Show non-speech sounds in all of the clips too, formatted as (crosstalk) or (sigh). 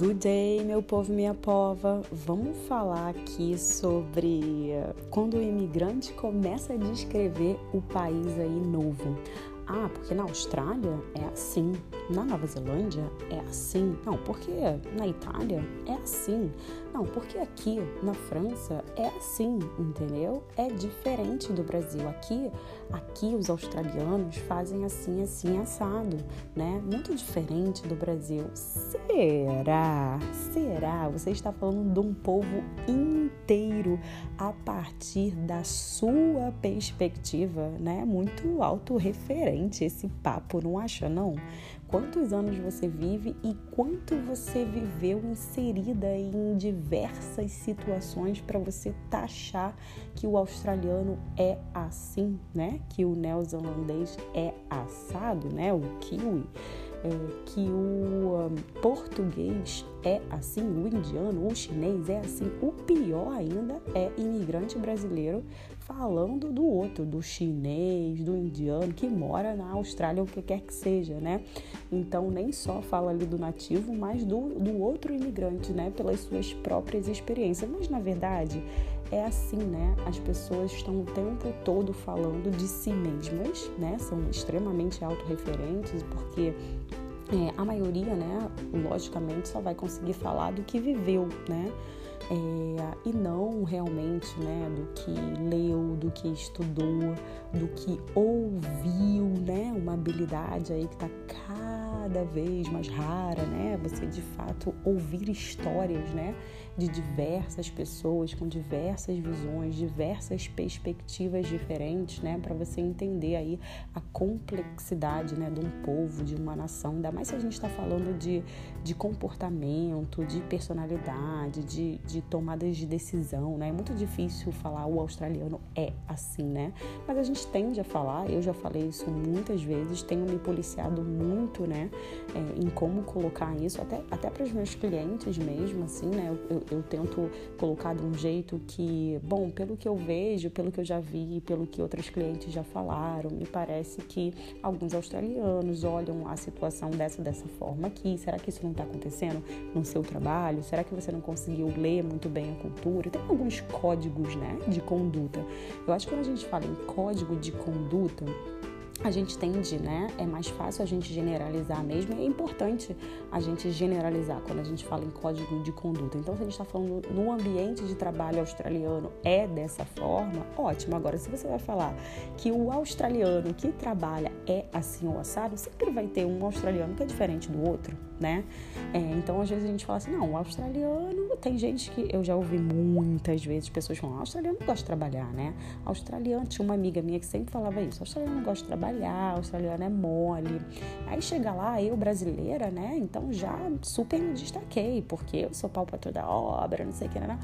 Good day, meu povo, minha pova. Vamos falar aqui sobre quando o imigrante começa a descrever o país aí novo. Ah, porque na Austrália é assim, na Nova Zelândia é assim. Não, porque na Itália é assim. Não, porque aqui na França é assim, entendeu? É diferente do Brasil. Aqui, aqui os australianos fazem assim, assim, assado, né? Muito diferente do Brasil. Será? Será? Você está falando de um povo inteiro a partir da sua perspectiva, né? Muito autorreferente esse papo, não acha não? quantos anos você vive e quanto você viveu inserida em diversas situações para você taxar que o australiano é assim, né? Que o neozelandês é assado, né? O kiwi é, que o um, português é assim, o indiano, o chinês é assim. O pior ainda é imigrante brasileiro falando do outro, do chinês, do indiano que mora na Austrália, o que quer que seja, né? Então, nem só fala ali do nativo, mas do, do outro imigrante, né? Pelas suas próprias experiências. Mas, na verdade, é assim, né? As pessoas estão o tempo todo falando de si mesmas, né? São extremamente autorreferentes, porque é, a maioria, né, logicamente, só vai conseguir falar do que viveu, né? É, e não realmente né, do que leu, do que estudou, do que ouviu, né? Uma habilidade aí que está cada vez mais rara, né? Você de fato ouvir histórias, né? De diversas pessoas com diversas visões, diversas perspectivas diferentes, né? Para você entender aí a complexidade, né? De um povo, de uma nação. Ainda mais se a gente está falando de, de comportamento, de personalidade, de, de tomadas de decisão, né? É muito difícil falar o australiano é assim, né? Mas a gente tende a falar, eu já falei isso muitas vezes, tenho me policiado muito, né? É, em como colocar isso, até, até para os meus clientes mesmo, assim, né? Eu, eu, tento colocar de um jeito que, bom, pelo que eu vejo, pelo que eu já vi, pelo que outros clientes já falaram, me parece que alguns australianos olham a situação dessa dessa forma aqui. Será que isso não está acontecendo no seu trabalho? Será que você não conseguiu ler muito bem a cultura? Tem alguns códigos, né, de conduta. Eu acho que quando a gente fala em código de conduta, a gente tende, né? É mais fácil a gente generalizar mesmo. É importante a gente generalizar quando a gente fala em código de conduta. Então, se a gente está falando no ambiente de trabalho australiano é dessa forma, ótimo. Agora, se você vai falar que o australiano que trabalha é assim ou assado, sempre vai ter um australiano que é diferente do outro, né? É, então, às vezes a gente fala assim, não, o australiano, tem gente que eu já ouvi muitas vezes pessoas falando, australiano não gosta de trabalhar, né? Australiano, tinha uma amiga minha que sempre falava isso, australiano não gosta de trabalhar trabalhar, australiano é mole. Aí chega lá, eu brasileira, né? Então já super me destaquei, porque eu sou pau pra toda obra, não sei o que, né?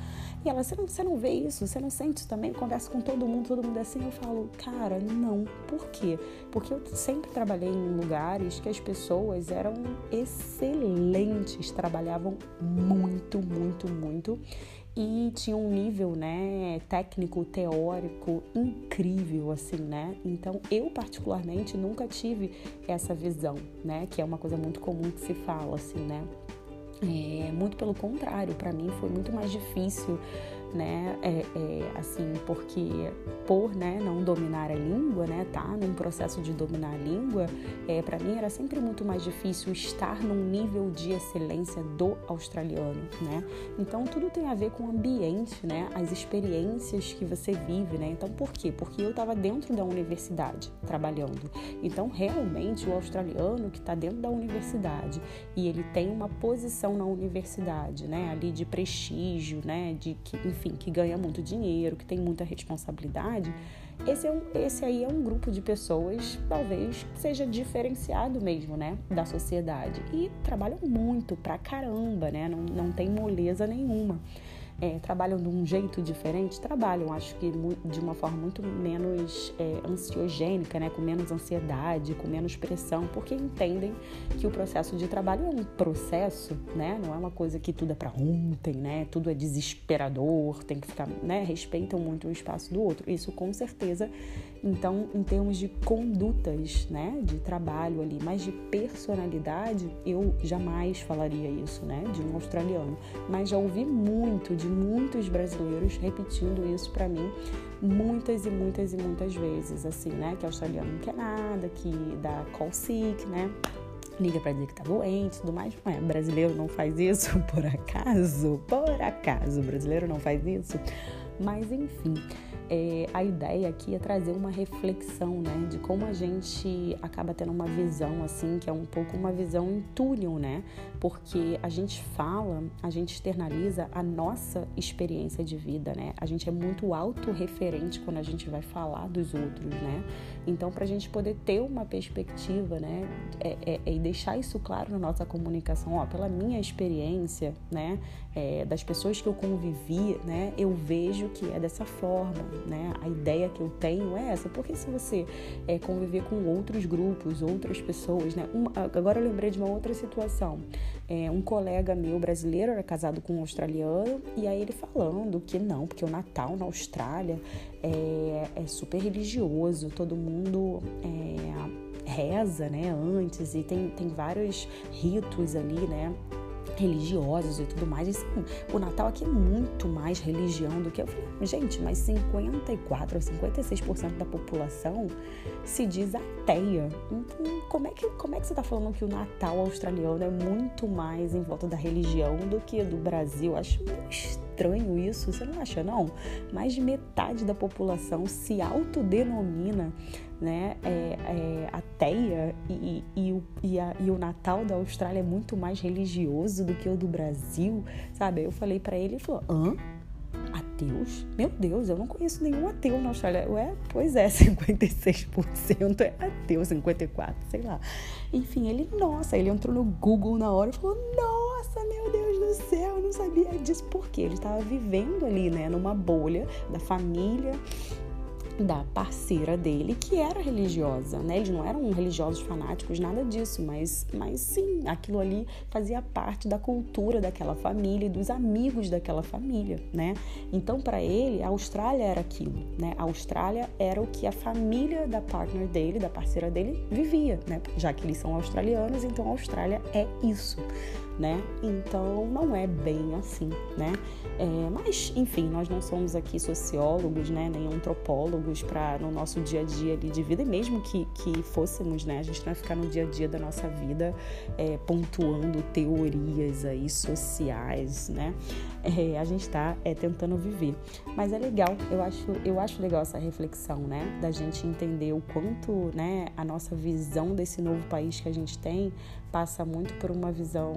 E ela, você não, você não vê isso? Você não sente isso também? Conversa com todo mundo, todo mundo é assim. Eu falo, cara, não. Por quê? Porque eu sempre trabalhei em lugares que as pessoas eram excelentes, trabalhavam muito, muito, muito e tinha um nível, né, técnico, teórico incrível, assim, né? Então, eu particularmente nunca tive essa visão, né, que é uma coisa muito comum que se fala, assim, né? É, muito pelo contrário, para mim foi muito mais difícil né? É, é, assim, porque por né, não dominar a língua, né, tá num processo de dominar a língua, é, para mim era sempre muito mais difícil estar num nível de excelência do australiano, né? Então tudo tem a ver com o ambiente, né? As experiências que você vive, né? Então por quê? Porque eu estava dentro da universidade trabalhando. Então realmente o australiano que está dentro da universidade e ele tem uma posição na universidade, né? Ali de prestígio, né? De que, enfim enfim, que ganha muito dinheiro, que tem muita responsabilidade, esse, é um, esse aí é um grupo de pessoas, talvez seja diferenciado mesmo, né, da sociedade. E trabalham muito pra caramba, né, não, não tem moleza nenhuma é, trabalham de um jeito diferente, trabalham, acho que de uma forma muito menos é, ansiogênica, né? com menos ansiedade, com menos pressão, porque entendem que o processo de trabalho é um processo, né? não é uma coisa que tudo é para ontem, né? tudo é desesperador, tem que ficar, né? respeitam muito o espaço do outro. Isso com certeza Então, em termos de condutas, né, de trabalho ali, mas de personalidade, eu jamais falaria isso, né, de um australiano. Mas já ouvi muito de muitos brasileiros repetindo isso para mim muitas e muitas e muitas vezes, assim, né, que australiano não quer nada, que dá call sick, né? liga para dizer que tá doente tudo mais. Ué, brasileiro não faz isso (laughs) por acaso? Por acaso, brasileiro não faz isso? Mas enfim, é, a ideia aqui é trazer uma reflexão, né, de como a gente acaba tendo uma visão assim, que é um pouco uma visão em túnel, né? Porque a gente fala, a gente externaliza a nossa experiência de vida, né? A gente é muito autorreferente quando a gente vai falar dos outros, né? Então, para a gente poder ter uma perspectiva, né, é, é, é, deixar isso claro na nossa comunicação, ó, pela minha experiência, né, é, das pessoas que eu convivi, né, eu vejo que é dessa forma, né, a ideia que eu tenho é essa, porque se você é, conviver com outros grupos, outras pessoas, né, uma, agora eu lembrei de uma outra situação, é, um colega meu brasileiro era casado com um australiano e aí ele falando que não, porque o Natal na Austrália é, é super religioso, todo mundo é, reza, né, antes e tem, tem vários ritos ali, né, religiosos e tudo mais. O Natal aqui é muito mais religião do que eu falei, gente, mas 54 ou 56% da população se diz ateia. Então, como é que, como é que você está falando que o Natal australiano é muito mais em volta da religião do que do Brasil? Acho meio estranho isso, você não acha, não? Mais de metade da população se autodenomina né, é, é, ateia e, e, o, e, a, e, o Natal da Austrália é muito mais religioso do que o do Brasil, sabe? Eu falei para ele, ele falou, hã? Ateus? Meu Deus, eu não conheço nenhum ateu na Austrália. Ué, pois é, (laughs) 56% é ateu, 54%, sei lá. Enfim, ele, nossa, ele entrou no Google na hora e falou, nossa, sabia disso. Porque ele estava vivendo ali, né, numa bolha da família da parceira dele, que era religiosa, né? Eles não eram religiosos fanáticos, nada disso, mas, mas sim, aquilo ali fazia parte da cultura daquela família e dos amigos daquela família, né? Então, para ele, a Austrália era aquilo, né? A Austrália era o que a família da partner dele, da parceira dele, vivia, né? Já que eles são australianos, então a Austrália é isso né? Então não é bem assim, né? É, mas enfim, nós não somos aqui sociólogos, né? Nem antropólogos para no nosso dia a dia ali de vida, e mesmo que, que fôssemos, né? A gente não vai ficar no dia a dia da nossa vida é, pontuando teorias aí sociais, né? É, a gente está é, tentando viver. Mas é legal, eu acho, eu acho legal essa reflexão, né? Da gente entender o quanto, né? A nossa visão desse novo país que a gente tem passa muito por uma visão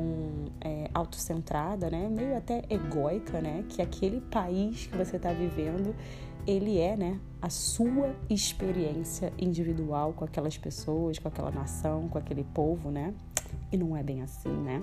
é, autocentrada, né? Meio até egóica, né? Que aquele país que você está vivendo, ele é, né? A sua experiência individual com aquelas pessoas, com aquela nação, com aquele povo, né? E não é bem assim, né?